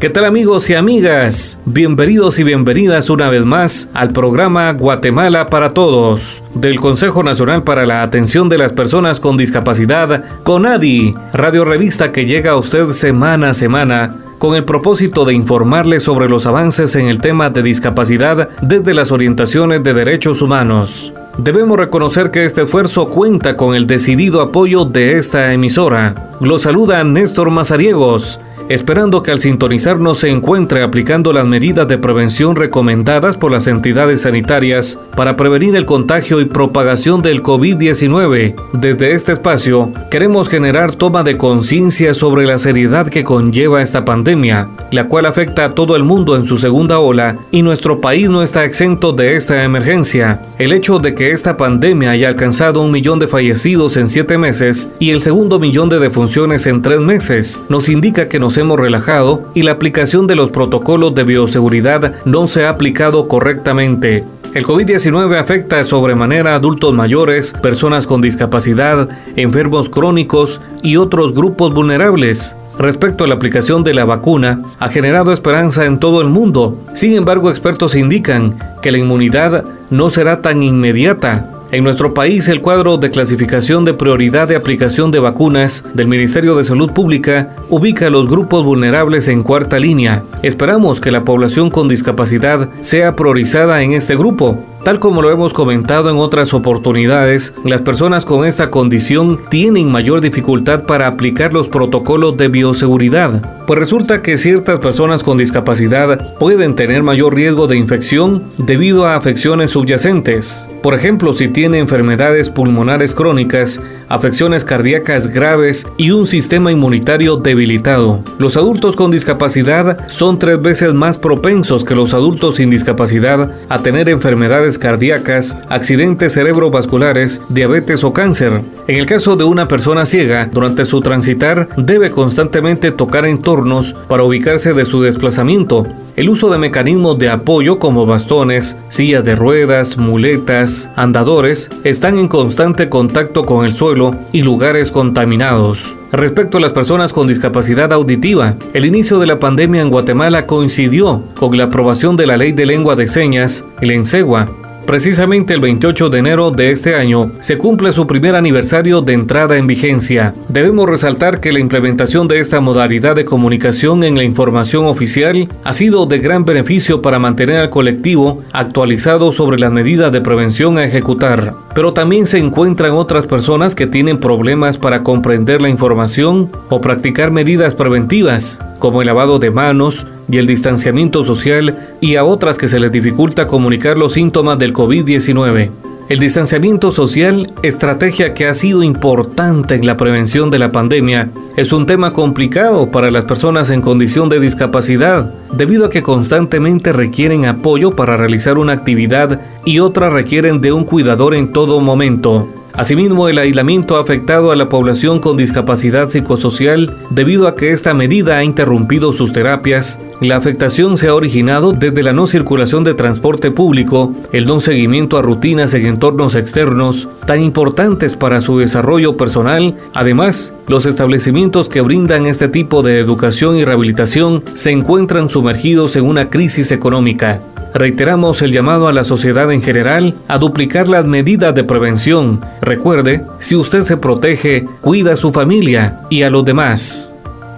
¿Qué tal amigos y amigas? Bienvenidos y bienvenidas una vez más al programa Guatemala para Todos del Consejo Nacional para la Atención de las Personas con Discapacidad, CONADI, radio revista que llega a usted semana a semana con el propósito de informarle sobre los avances en el tema de discapacidad desde las orientaciones de derechos humanos. Debemos reconocer que este esfuerzo cuenta con el decidido apoyo de esta emisora. Lo saluda Néstor Mazariegos esperando que al sintonizarnos se encuentre aplicando las medidas de prevención recomendadas por las entidades sanitarias para prevenir el contagio y propagación del COVID-19. Desde este espacio, queremos generar toma de conciencia sobre la seriedad que conlleva esta pandemia, la cual afecta a todo el mundo en su segunda ola y nuestro país no está exento de esta emergencia. El hecho de que esta pandemia haya alcanzado un millón de fallecidos en siete meses y el segundo millón de defunciones en tres meses nos indica que nos hemos relajado y la aplicación de los protocolos de bioseguridad no se ha aplicado correctamente. El COVID-19 afecta sobremanera a adultos mayores, personas con discapacidad, enfermos crónicos y otros grupos vulnerables. Respecto a la aplicación de la vacuna, ha generado esperanza en todo el mundo. Sin embargo, expertos indican que la inmunidad no será tan inmediata en nuestro país, el cuadro de clasificación de prioridad de aplicación de vacunas del Ministerio de Salud Pública ubica a los grupos vulnerables en cuarta línea. Esperamos que la población con discapacidad sea priorizada en este grupo. Tal como lo hemos comentado en otras oportunidades, las personas con esta condición tienen mayor dificultad para aplicar los protocolos de bioseguridad, pues resulta que ciertas personas con discapacidad pueden tener mayor riesgo de infección debido a afecciones subyacentes. Por ejemplo, si tiene enfermedades pulmonares crónicas, afecciones cardíacas graves y un sistema inmunitario debilitado. Los adultos con discapacidad son tres veces más propensos que los adultos sin discapacidad a tener enfermedades cardíacas, accidentes cerebrovasculares, diabetes o cáncer. En el caso de una persona ciega, durante su transitar debe constantemente tocar entornos para ubicarse de su desplazamiento. El uso de mecanismos de apoyo como bastones, sillas de ruedas, muletas, andadores están en constante contacto con el suelo y lugares contaminados. Respecto a las personas con discapacidad auditiva, el inicio de la pandemia en Guatemala coincidió con la aprobación de la Ley de Lengua de Señas, el ENSEGUA, Precisamente el 28 de enero de este año se cumple su primer aniversario de entrada en vigencia. Debemos resaltar que la implementación de esta modalidad de comunicación en la información oficial ha sido de gran beneficio para mantener al colectivo actualizado sobre las medidas de prevención a ejecutar. Pero también se encuentran otras personas que tienen problemas para comprender la información o practicar medidas preventivas, como el lavado de manos, y el distanciamiento social y a otras que se les dificulta comunicar los síntomas del COVID-19. El distanciamiento social, estrategia que ha sido importante en la prevención de la pandemia, es un tema complicado para las personas en condición de discapacidad, debido a que constantemente requieren apoyo para realizar una actividad y otras requieren de un cuidador en todo momento. Asimismo, el aislamiento ha afectado a la población con discapacidad psicosocial debido a que esta medida ha interrumpido sus terapias. La afectación se ha originado desde la no circulación de transporte público, el no seguimiento a rutinas en entornos externos tan importantes para su desarrollo personal. Además, los establecimientos que brindan este tipo de educación y rehabilitación se encuentran sumergidos en una crisis económica. Reiteramos el llamado a la sociedad en general a duplicar las medidas de prevención. Recuerde, si usted se protege, cuida a su familia y a los demás.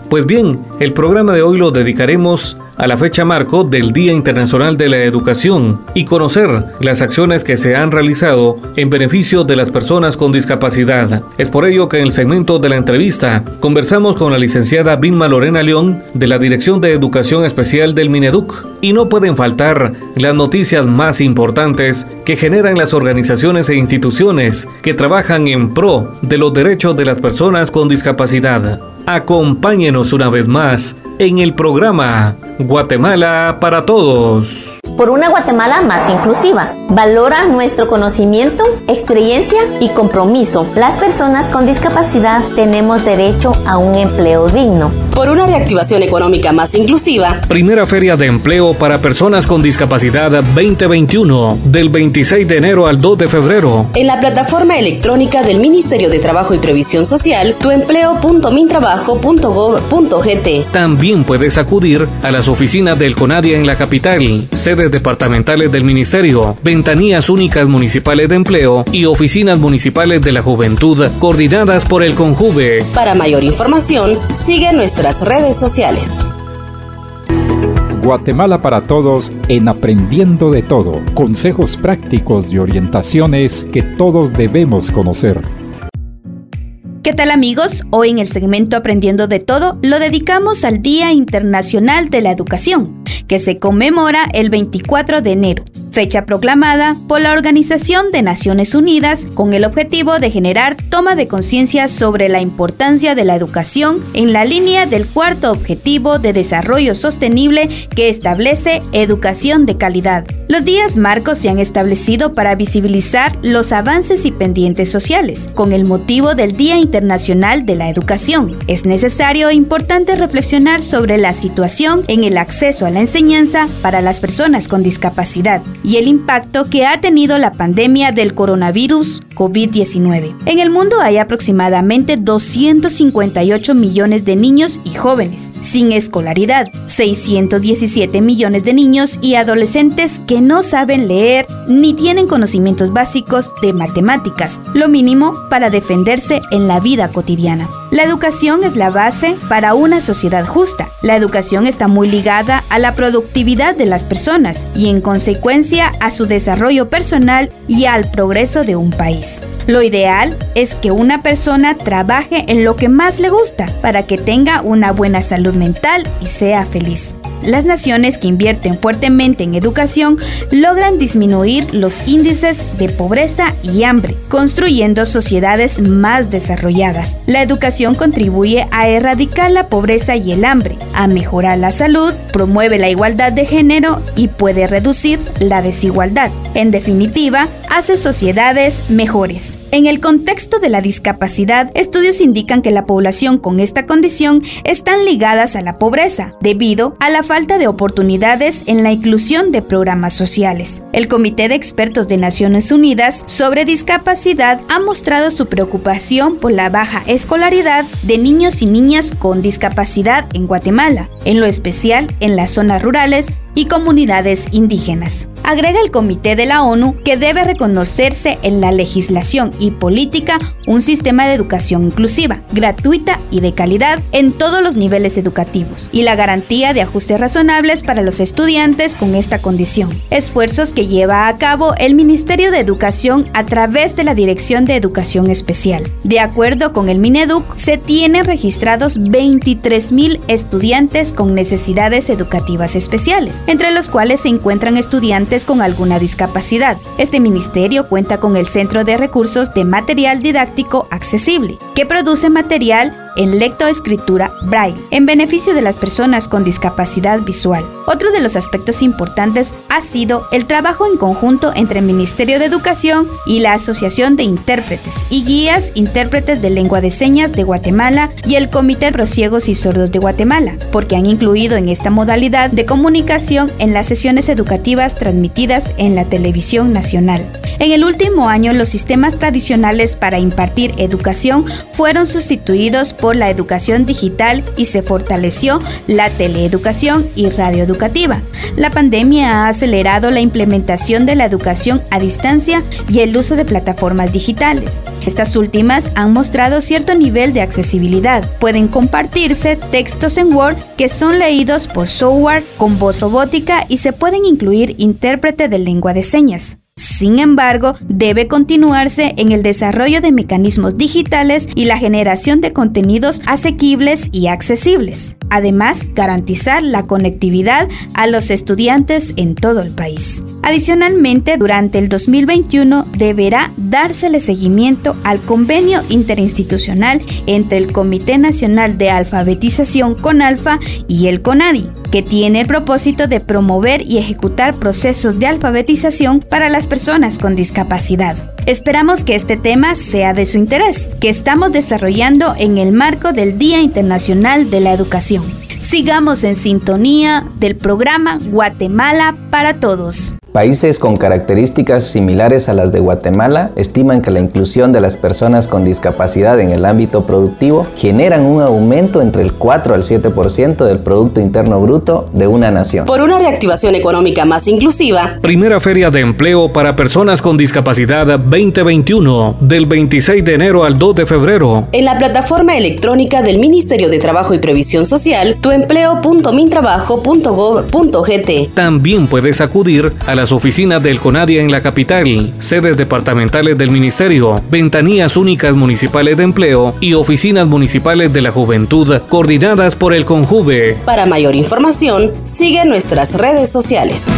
Pues bien, el programa de hoy lo dedicaremos a la fecha marco del Día Internacional de la Educación y conocer las acciones que se han realizado en beneficio de las personas con discapacidad. Es por ello que en el segmento de la entrevista conversamos con la licenciada Vilma Lorena León de la Dirección de Educación Especial del Mineduc y no pueden faltar las noticias más importantes que generan las organizaciones e instituciones que trabajan en pro de los derechos de las personas con discapacidad. Acompáñenos una vez más en el programa Guatemala para todos. Por una Guatemala más inclusiva. Valora nuestro conocimiento, experiencia y compromiso. Las personas con discapacidad tenemos derecho a un empleo digno. Por una reactivación económica más inclusiva. Primera Feria de Empleo para Personas con Discapacidad 2021, del 26 de enero al 2 de febrero. En la plataforma electrónica del Ministerio de Trabajo y Previsión Social, tuempleo.mintrabajo.gov.gt. También puedes acudir a las oficinas del CONADIA en la capital, sedes departamentales del Ministerio, ventanillas únicas municipales de empleo y oficinas municipales de la juventud coordinadas por el CONJUVE. Para mayor información, sigue nuestras redes sociales. Guatemala para Todos en Aprendiendo de Todo. Consejos prácticos y orientaciones que todos debemos conocer. ¿Qué tal amigos? Hoy en el segmento Aprendiendo de Todo lo dedicamos al Día Internacional de la Educación, que se conmemora el 24 de enero fecha proclamada por la Organización de Naciones Unidas con el objetivo de generar toma de conciencia sobre la importancia de la educación en la línea del cuarto objetivo de desarrollo sostenible que establece educación de calidad. Los días marcos se han establecido para visibilizar los avances y pendientes sociales, con el motivo del Día Internacional de la Educación. Es necesario e importante reflexionar sobre la situación en el acceso a la enseñanza para las personas con discapacidad y el impacto que ha tenido la pandemia del coronavirus COVID-19. En el mundo hay aproximadamente 258 millones de niños y jóvenes sin escolaridad, 617 millones de niños y adolescentes que no saben leer ni tienen conocimientos básicos de matemáticas, lo mínimo para defenderse en la vida cotidiana. La educación es la base para una sociedad justa. La educación está muy ligada a la productividad de las personas y en consecuencia a su desarrollo personal y al progreso de un país. Lo ideal es que una persona trabaje en lo que más le gusta para que tenga una buena salud mental y sea feliz. Las naciones que invierten fuertemente en educación logran disminuir los índices de pobreza y hambre, construyendo sociedades más desarrolladas. La educación contribuye a erradicar la pobreza y el hambre, a mejorar la salud, promueve la igualdad de género y puede reducir la desigualdad. En definitiva, hace sociedades mejores. En el contexto de la discapacidad, estudios indican que la población con esta condición están ligadas a la pobreza, debido a la falta de oportunidades en la inclusión de programas sociales. El Comité de Expertos de Naciones Unidas sobre Discapacidad ha mostrado su preocupación por la baja escolaridad de niños y niñas con discapacidad en Guatemala, en lo especial en las zonas rurales y comunidades indígenas. Agrega el Comité de la ONU que debe reconocerse en la legislación y política un sistema de educación inclusiva, gratuita y de calidad en todos los niveles educativos y la garantía de ajustes razonables para los estudiantes con esta condición. Esfuerzos que lleva a cabo el Ministerio de Educación a través de la Dirección de Educación Especial. De acuerdo con el Mineduc, se tienen registrados 23.000 estudiantes con necesidades educativas especiales, entre los cuales se encuentran estudiantes con alguna discapacidad. Este ministerio cuenta con el Centro de Recursos de Material Didáctico Accesible, que produce material en lectoescritura braille, en beneficio de las personas con discapacidad visual. Otro de los aspectos importantes ha sido el trabajo en conjunto entre el Ministerio de Educación y la Asociación de Intérpretes y Guías Intérpretes de Lengua de Señas de Guatemala y el Comité de Prosiegos y Sordos de Guatemala, porque han incluido en esta modalidad de comunicación en las sesiones educativas transmitidas en la televisión nacional. En el último año, los sistemas tradicionales para impartir educación fueron sustituidos por la educación digital y se fortaleció la teleeducación y radioeducativa. La pandemia ha acelerado la implementación de la educación a distancia y el uso de plataformas digitales. Estas últimas han mostrado cierto nivel de accesibilidad. Pueden compartirse textos en Word que son leídos por software con voz robótica y se pueden incluir intérprete de lengua de señas. Sin embargo, debe continuarse en el desarrollo de mecanismos digitales y la generación de contenidos asequibles y accesibles. Además, garantizar la conectividad a los estudiantes en todo el país. Adicionalmente, durante el 2021 deberá dársele seguimiento al convenio interinstitucional entre el Comité Nacional de Alfabetización CONALFA y el CONADI que tiene el propósito de promover y ejecutar procesos de alfabetización para las personas con discapacidad. Esperamos que este tema sea de su interés, que estamos desarrollando en el marco del Día Internacional de la Educación. Sigamos en sintonía del programa Guatemala para Todos. Países con características similares a las de Guatemala estiman que la inclusión de las personas con discapacidad en el ámbito productivo generan un aumento entre el 4 al 7% del Producto Interno Bruto de una nación. Por una reactivación económica más inclusiva. Primera Feria de Empleo para Personas con Discapacidad 2021, del 26 de enero al 2 de febrero. En la plataforma electrónica del Ministerio de Trabajo y Previsión Social, tuempleo.mintrabajo.gov.gt. También puedes acudir a la las oficinas del CONADIA en la capital, sedes departamentales del Ministerio, ventanillas únicas municipales de empleo y oficinas municipales de la juventud coordinadas por el CONJUVE. Para mayor información, sigue nuestras redes sociales.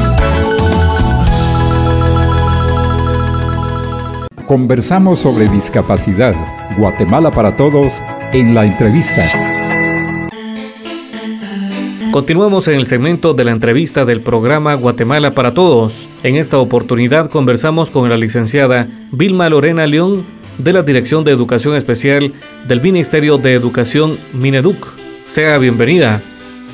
Conversamos sobre discapacidad. Guatemala para todos en la entrevista. Continuamos en el segmento de la entrevista del programa Guatemala para Todos. En esta oportunidad conversamos con la licenciada Vilma Lorena León de la Dirección de Educación Especial del Ministerio de Educación Mineduc. Sea bienvenida.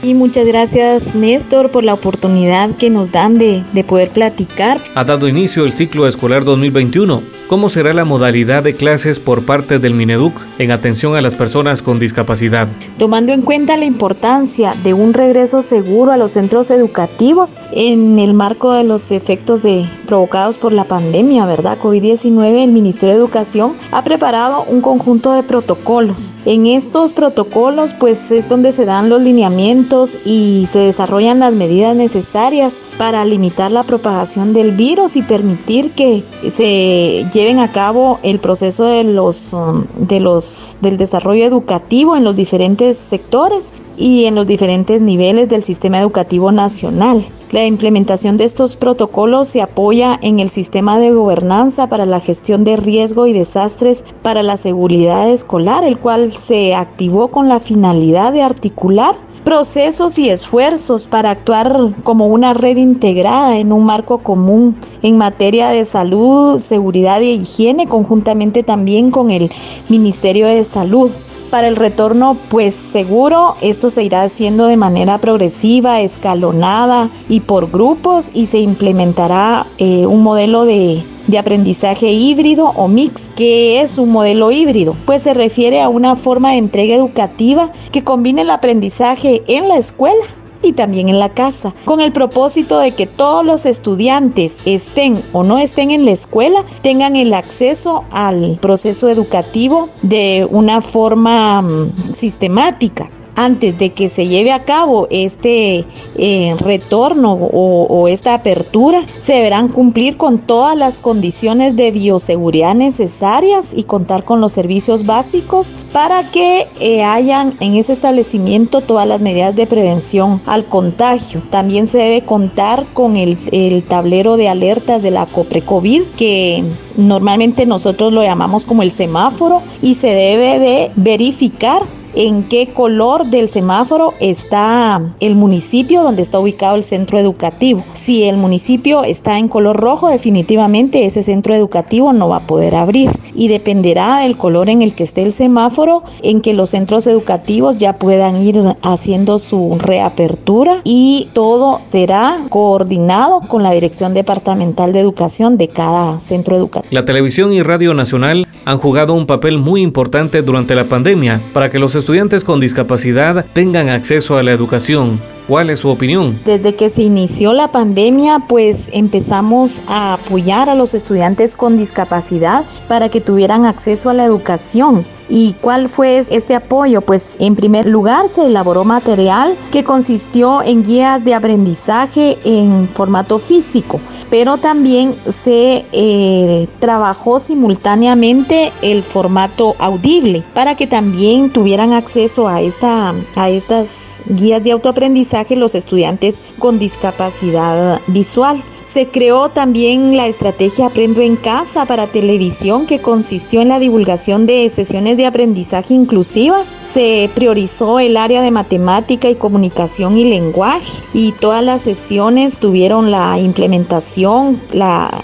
Y muchas gracias Néstor por la oportunidad que nos dan de, de poder platicar. Ha dado inicio el ciclo escolar 2021 ¿Cómo será la modalidad de clases por parte del Mineduc en atención a las personas con discapacidad? Tomando en cuenta la importancia de un regreso seguro a los centros educativos en el marco de los efectos de, provocados por la pandemia, ¿verdad? COVID-19, el Ministerio de Educación ha preparado un conjunto de protocolos. En estos protocolos, pues es donde se dan los lineamientos y se desarrollan las medidas necesarias para limitar la propagación del virus y permitir que se lleven a cabo el proceso de los, um, de los, del desarrollo educativo en los diferentes sectores y en los diferentes niveles del sistema educativo nacional. La implementación de estos protocolos se apoya en el sistema de gobernanza para la gestión de riesgo y desastres para la seguridad escolar, el cual se activó con la finalidad de articular procesos y esfuerzos para actuar como una red integrada en un marco común en materia de salud, seguridad e higiene, conjuntamente también con el Ministerio de Salud. Para el retorno, pues seguro, esto se irá haciendo de manera progresiva, escalonada y por grupos y se implementará eh, un modelo de de aprendizaje híbrido o mix. ¿Qué es un modelo híbrido? Pues se refiere a una forma de entrega educativa que combine el aprendizaje en la escuela y también en la casa, con el propósito de que todos los estudiantes, estén o no estén en la escuela, tengan el acceso al proceso educativo de una forma mm, sistemática antes de que se lleve a cabo este eh, retorno o, esta apertura, se deberán cumplir con todas las condiciones de bioseguridad necesarias y contar con los servicios básicos para que eh, hayan en ese establecimiento todas las medidas de prevención al contagio. También se debe contar con el, el tablero de alertas de la COPRE-COVID que normalmente nosotros lo llamamos como el semáforo y se debe de verificar en qué color del semáforo está el municipio donde está ubicado el centro educativo. Si el municipio está en color rojo, definitivamente ese centro educativo no va a poder abrir y dependerá del color en el que esté el semáforo en que los centros educativos ya puedan ir haciendo su reapertura y todo será coordinado con la Dirección Departamental de Educación de cada centro educativo. La televisión y Radio Nacional han jugado un papel muy importante durante la pandemia para que los estudiantes con discapacidad tengan acceso a la educación. ¿Cuál es su opinión? Desde que se inició la pandemia, pues empezamos a apoyar a los estudiantes con discapacidad para que tuvieran acceso a la educación. ¿Y cuál fue este apoyo? Pues en primer lugar se elaboró material que consistió en guías de aprendizaje en formato físico, pero también se eh, trabajó simultáneamente el formato audible para que también tuvieran acceso a, esta, a estas guías de autoaprendizaje los estudiantes con discapacidad visual. Se creó también la estrategia Aprendo en Casa para televisión que consistió en la divulgación de sesiones de aprendizaje inclusivas se priorizó el área de matemática y comunicación y lenguaje y todas las sesiones tuvieron la implementación, la,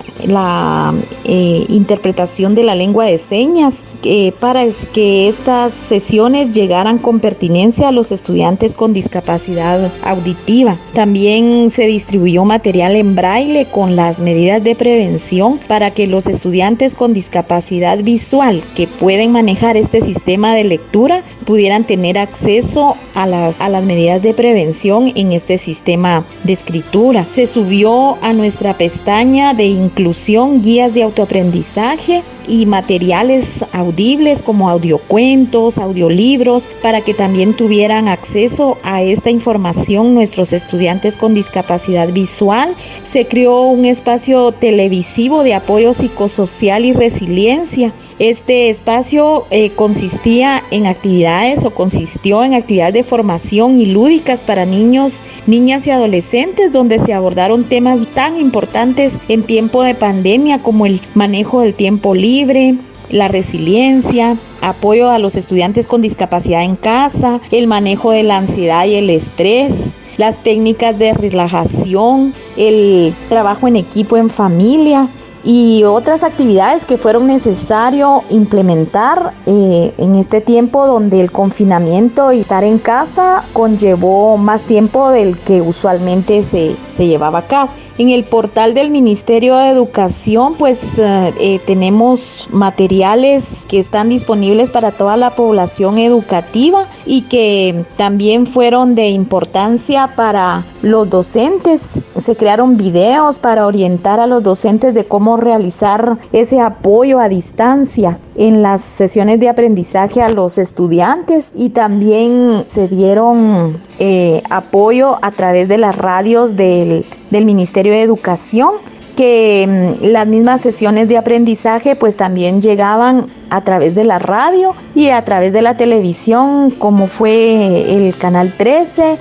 eh, interpretación de la lengua de señas para que estas sesiones llegaran con pertinencia a los estudiantes con discapacidad auditiva. También se distribuyó material en braille con las medidas de prevención para que los estudiantes con discapacidad visual que pueden manejar este sistema de lectura pudieran tener acceso a las, a las medidas de prevención en este sistema de escritura. Se subió a nuestra pestaña de inclusión guías de autoaprendizaje y materiales audibles como audiocuentos, audiolibros, para que también tuvieran acceso a esta información nuestros estudiantes con discapacidad visual. Se creó un espacio televisivo de apoyo psicosocial y resiliencia. Este espacio eh, consistía en actividades o consistió en actividades de formación y lúdicas para niños, niñas y adolescentes donde se abordaron temas tan importantes en tiempo de pandemia como el manejo del tiempo libre, libre, la resiliencia, apoyo a los estudiantes con discapacidad en casa, el manejo de la ansiedad y el estrés, las técnicas de relajación, el trabajo en equipo en familia y otras actividades que fueron necesario implementar eh, en este tiempo donde el confinamiento y estar en casa conllevó más tiempo del que usualmente se, se llevaba a cabo. En el portal del Ministerio de Educación pues eh, eh, tenemos materiales que están disponibles para toda la población educativa y que también fueron de importancia para los docentes. Se crearon videos para orientar a los docentes de cómo realizar ese apoyo a distancia en las sesiones de aprendizaje a los estudiantes y también se dieron eh, apoyo a través de las radios del, del Ministerio de Educación que mm, las mismas sesiones de aprendizaje pues también llegaban a través de la radio y a través de la televisión como fue el canal 13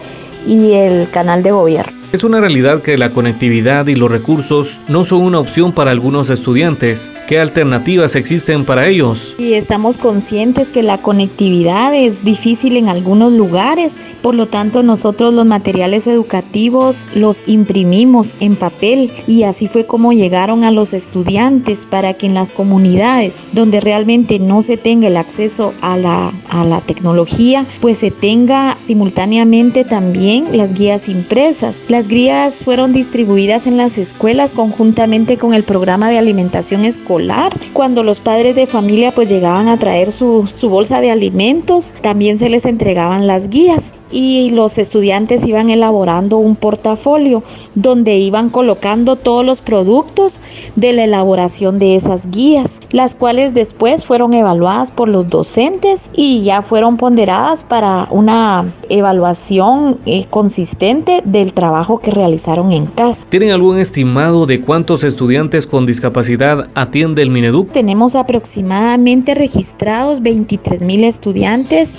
y el canal de gobierno. Es una realidad que la conectividad y los recursos no son una opción para algunos estudiantes. ¿Qué alternativas existen para ellos? Y estamos conscientes que la conectividad es difícil en algunos lugares, por lo tanto nosotros los materiales educativos los imprimimos en papel y así fue como llegaron a los estudiantes para que en las comunidades donde realmente no se tenga el acceso a la, a la tecnología, pues se tenga simultáneamente también las guías impresas. Las guías fueron distribuidas en las escuelas conjuntamente con el programa de alimentación escolar. Cuando los padres de familia pues llegaban a traer su, su bolsa de alimentos, también se les entregaban las guías y los estudiantes iban elaborando un portafolio donde iban colocando todos los productos de la elaboración de esas guías las cuales después fueron evaluadas por los docentes y ya fueron ponderadas para una evaluación eh, consistente del trabajo que realizaron en casa. ¿Tienen algún estimado de cuántos estudiantes con discapacidad atiende el Mineduc? Tenemos aproximadamente registrados 23 mil estudiantes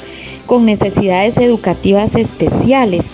con necesidades educativas especiales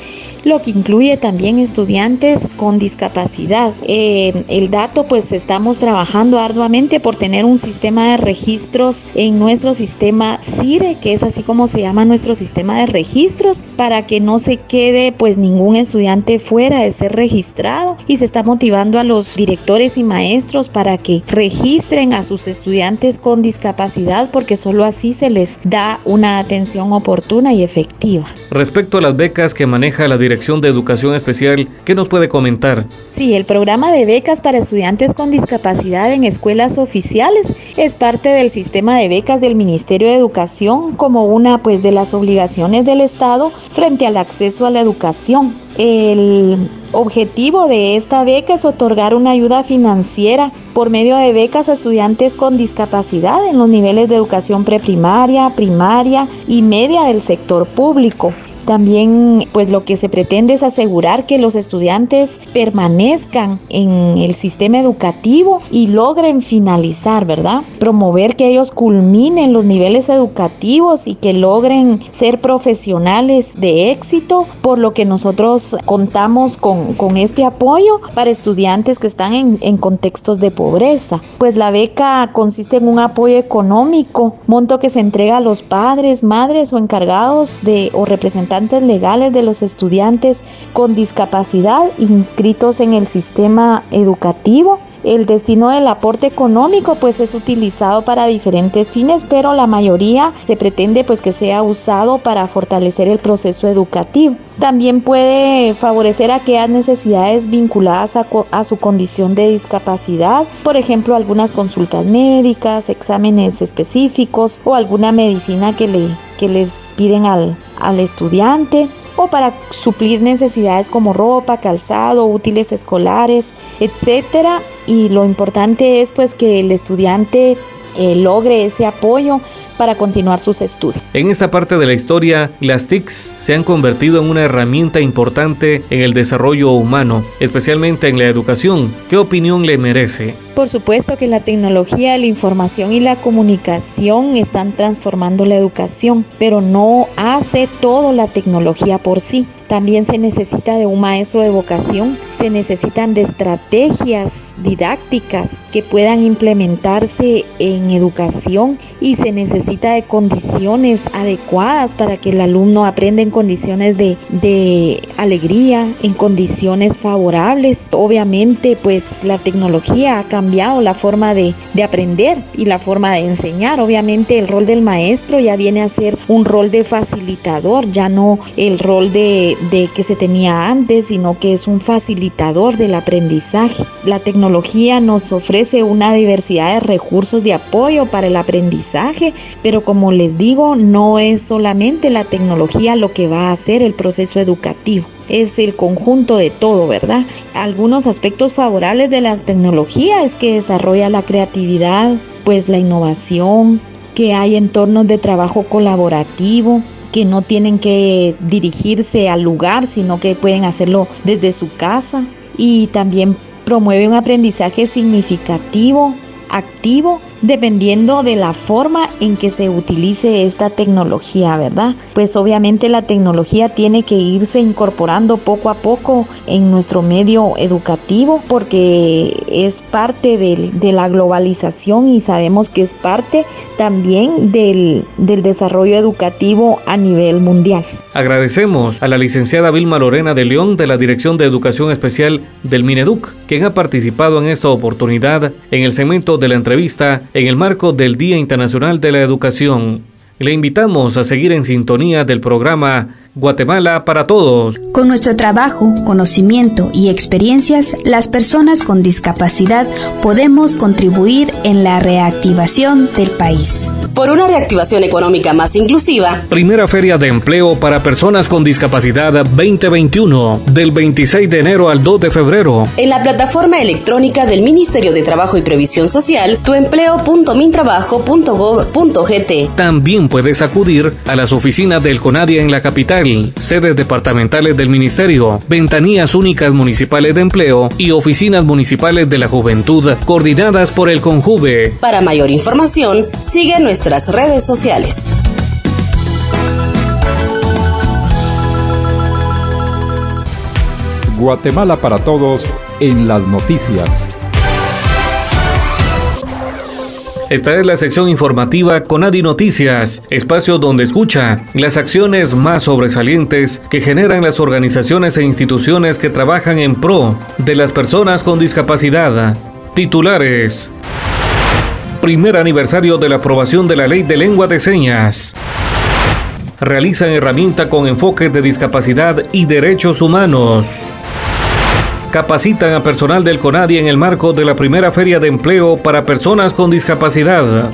lo que incluye también estudiantes con discapacidad. Eh, el dato, pues estamos trabajando arduamente por tener un sistema de registros en nuestro sistema CIRE, que es así como se llama nuestro sistema de registros, para que no se quede pues ningún estudiante fuera de ser registrado y se está motivando a los directores y maestros para que registren a sus estudiantes con discapacidad porque solo así se les da una atención oportuna y efectiva. Respecto a las becas que maneja la Dirección de Educación Especial, ¿qué nos puede comentar? Sí, el programa de becas para estudiantes con discapacidad en escuelas oficiales es parte del sistema de becas del Ministerio de Educación como una pues de las obligaciones del Estado frente al acceso a la educación. El objetivo de esta beca es otorgar una ayuda financiera por medio de becas a estudiantes con discapacidad en los niveles de educación preprimaria, primaria y media del sector público. También pues lo que se pretende es asegurar que los estudiantes permanezcan en el sistema educativo y logren finalizar, ¿verdad? promover que ellos culminen los niveles educativos y que logren ser profesionales de éxito, por lo que nosotros contamos con, con este apoyo para estudiantes que están en, en contextos de pobreza. Pues la beca consiste en un apoyo económico, monto que se entrega a los padres, madres o encargados de o representantes legales de los estudiantes con discapacidad inscritos en el sistema educativo el destino del aporte económico pues es utilizado para diferentes fines, pero la mayoría se pretende pues que sea usado para fortalecer el proceso educativo. También puede favorecer aquellas necesidades vinculadas a, a su condición de discapacidad, por ejemplo algunas consultas médicas, exámenes específicos o alguna medicina que, le, que les piden al, al estudiante o para suplir necesidades como ropa, calzado, útiles escolares, etcétera. Y lo importante es pues que el estudiante eh, logre ese apoyo para continuar sus estudios. En esta parte de la historia, las TICs se han convertido en una herramienta importante en el desarrollo humano, especialmente en la educación. ¿Qué opinión le merece? Por supuesto que la tecnología, la información y la comunicación están transformando la educación, pero no hace todo la tecnología por sí. También se necesita de un maestro de vocación, se necesitan de estrategias didácticas que puedan implementarse en educación y se necesita de condiciones adecuadas para que el alumno aprenda en condiciones de, alegría, en condiciones favorables. Obviamente pues la tecnología ha cambiado la forma de, de aprender y la forma de enseñar. Obviamente el rol del maestro ya viene a ser un rol de facilitador, ya no el rol de, de que se tenía antes, sino que es un facilitador del aprendizaje. La tecnología nos ofrece una diversidad de recursos de apoyo para el aprendizaje, pero como les digo, no es solamente la tecnología lo que va a hacer el proceso educativo es el conjunto de todo, ¿verdad? Algunos aspectos favorables de la tecnología es que desarrolla la creatividad, pues la innovación, que hay entornos de trabajo colaborativo, que no tienen que dirigirse al lugar, sino que pueden hacerlo desde su casa y también promueve un aprendizaje significativo, activo dependiendo de la forma en que se utilice esta tecnología, ¿verdad? Pues obviamente la tecnología tiene que irse incorporando poco a poco en nuestro medio educativo porque es parte de la globalización y sabemos que es parte también del, del desarrollo educativo a nivel mundial. Agradecemos a la licenciada Vilma Lorena de León de la Dirección de Educación Especial del Mineduc, quien ha participado en esta oportunidad en el segmento de la entrevista en el marco del Día Internacional de la Educación. Le invitamos a seguir en sintonía del programa Guatemala para Todos. Con nuestro trabajo, conocimiento y experiencias, las personas con discapacidad podemos contribuir en la reactivación del país. Por una reactivación económica más inclusiva. Primera Feria de Empleo para Personas con Discapacidad 2021, del 26 de enero al 2 de febrero. En la plataforma electrónica del Ministerio de Trabajo y Previsión Social, tuempleo.mintrabajo.gov.gt. También puedes acudir a las oficinas del CONADIA en la capital sedes departamentales del Ministerio, ventanillas únicas municipales de empleo y oficinas municipales de la juventud coordinadas por el Conjuve. Para mayor información, sigue nuestras redes sociales. Guatemala para todos en las noticias. Esta es la sección informativa Conadi Noticias, espacio donde escucha las acciones más sobresalientes que generan las organizaciones e instituciones que trabajan en pro de las personas con discapacidad. Titulares. Primer aniversario de la aprobación de la Ley de Lengua de Señas. Realizan herramienta con enfoque de discapacidad y derechos humanos capacitan a personal del CONADI en el marco de la primera feria de empleo para personas con discapacidad.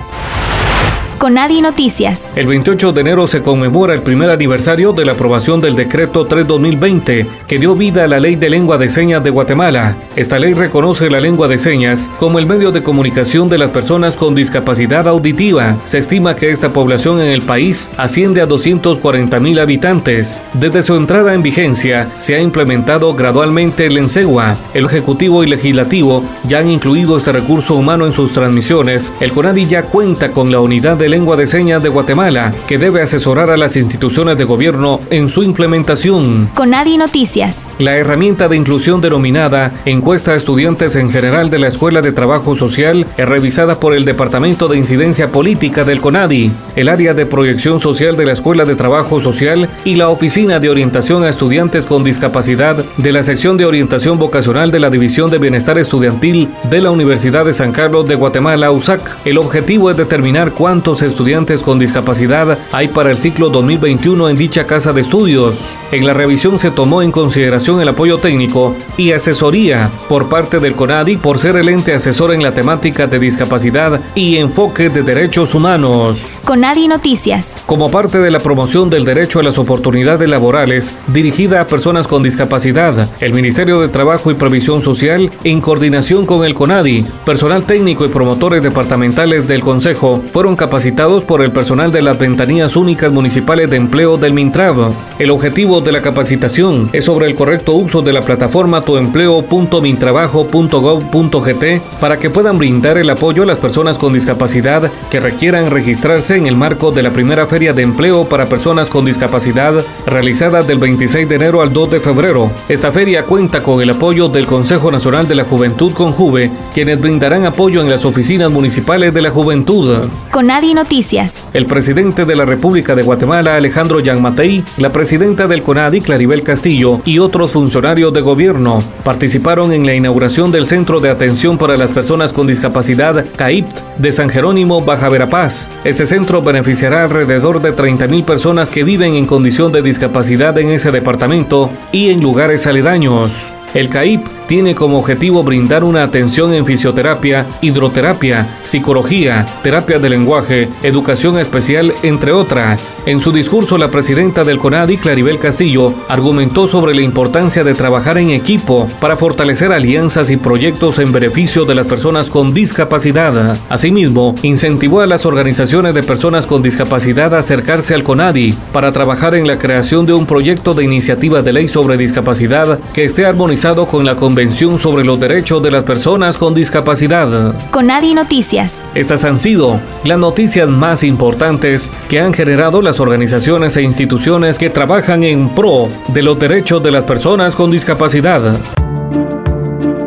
Conadi Noticias. El 28 de enero se conmemora el primer aniversario de la aprobación del decreto 3-2020 que dio vida a la Ley de Lengua de Señas de Guatemala. Esta ley reconoce la lengua de señas como el medio de comunicación de las personas con discapacidad auditiva. Se estima que esta población en el país asciende a 240 mil habitantes. Desde su entrada en vigencia, se ha implementado gradualmente el ENSEGUA. El Ejecutivo y Legislativo ya han incluido este recurso humano en sus transmisiones. El CONADI ya cuenta con la unidad de lengua de señas de Guatemala, que debe asesorar a las instituciones de gobierno en su implementación. CONADI Noticias. La herramienta de inclusión denominada Encuesta a Estudiantes en General de la Escuela de Trabajo Social es revisada por el Departamento de Incidencia Política del CONADI, el área de proyección social de la Escuela de Trabajo Social y la Oficina de Orientación a Estudiantes con Discapacidad de la sección de orientación vocacional de la División de Bienestar Estudiantil de la Universidad de San Carlos de Guatemala, USAC. El objetivo es determinar cuántos estudiantes con discapacidad hay para el ciclo 2021 en dicha casa de estudios. En la revisión se tomó en consideración el apoyo técnico y asesoría por parte del CONADI por ser el ente asesor en la temática de discapacidad y enfoque de derechos humanos. CONADI Noticias. Como parte de la promoción del derecho a las oportunidades laborales dirigida a personas con discapacidad, el Ministerio de Trabajo y Previsión Social, en coordinación con el CONADI, personal técnico y promotores departamentales del Consejo, fueron capacitados por el personal de las ventanillas únicas municipales de empleo del MINTRAB. El objetivo de la capacitación es sobre el correcto uso de la plataforma tuempleo.mintrabajo.gov.gt para que puedan brindar el apoyo a las personas con discapacidad que requieran registrarse en el marco de la primera feria de empleo para personas con discapacidad realizada del 26 de enero al 2 de febrero. Esta feria cuenta con el apoyo del Consejo Nacional de la Juventud con Juve, quienes brindarán apoyo en las oficinas municipales de la juventud. Conadi Noticias. El presidente de la República de Guatemala, Alejandro Yanmatei, la presidenta del CONADI, Claribel Castillo, y otros funcionarios de gobierno participaron en la inauguración del Centro de Atención para las Personas con Discapacidad, CAIPT, de San Jerónimo, Baja Verapaz. Este centro beneficiará alrededor de 30.000 personas que viven en condición de discapacidad en ese departamento y en lugares aledaños. El CAIP tiene como objetivo brindar una atención en fisioterapia, hidroterapia, psicología, terapia de lenguaje, educación especial, entre otras. En su discurso, la presidenta del CONADI, Claribel Castillo, argumentó sobre la importancia de trabajar en equipo para fortalecer alianzas y proyectos en beneficio de las personas con discapacidad. Asimismo, incentivó a las organizaciones de personas con discapacidad a acercarse al CONADI para trabajar en la creación de un proyecto de iniciativa de ley sobre discapacidad que esté armonizado con la Convención sobre los Derechos de las Personas con Discapacidad. Conadi Noticias. Estas han sido las noticias más importantes que han generado las organizaciones e instituciones que trabajan en pro de los derechos de las personas con discapacidad.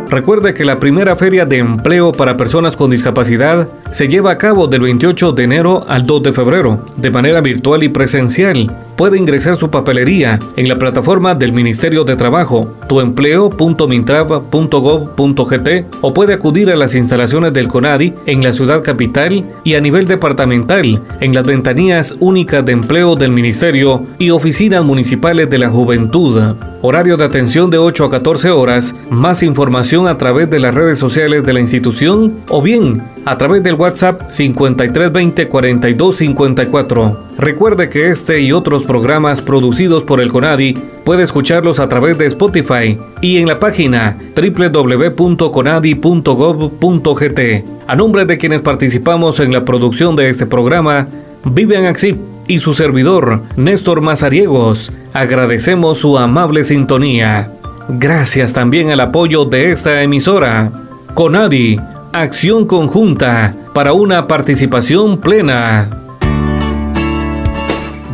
Recuerde que la primera feria de empleo para personas con discapacidad se lleva a cabo del 28 de enero al 2 de febrero, de manera virtual y presencial. Puede ingresar su papelería en la plataforma del Ministerio de Trabajo, tuempleo.mintrab.gov.gt o puede acudir a las instalaciones del CONADI en la ciudad capital y a nivel departamental en las ventanillas únicas de empleo del Ministerio y oficinas municipales de la juventud. Horario de atención de 8 a 14 horas, más información a través de las redes sociales de la institución o bien a través del WhatsApp 5320 4254. Recuerde que este y otros programas producidos por el CONADI puede escucharlos a través de Spotify y en la página www.conadi.gov.gt. A nombre de quienes participamos en la producción de este programa, Vivian Axip y su servidor, Néstor Mazariegos, agradecemos su amable sintonía. Gracias también al apoyo de esta emisora. Conadi, acción conjunta para una participación plena.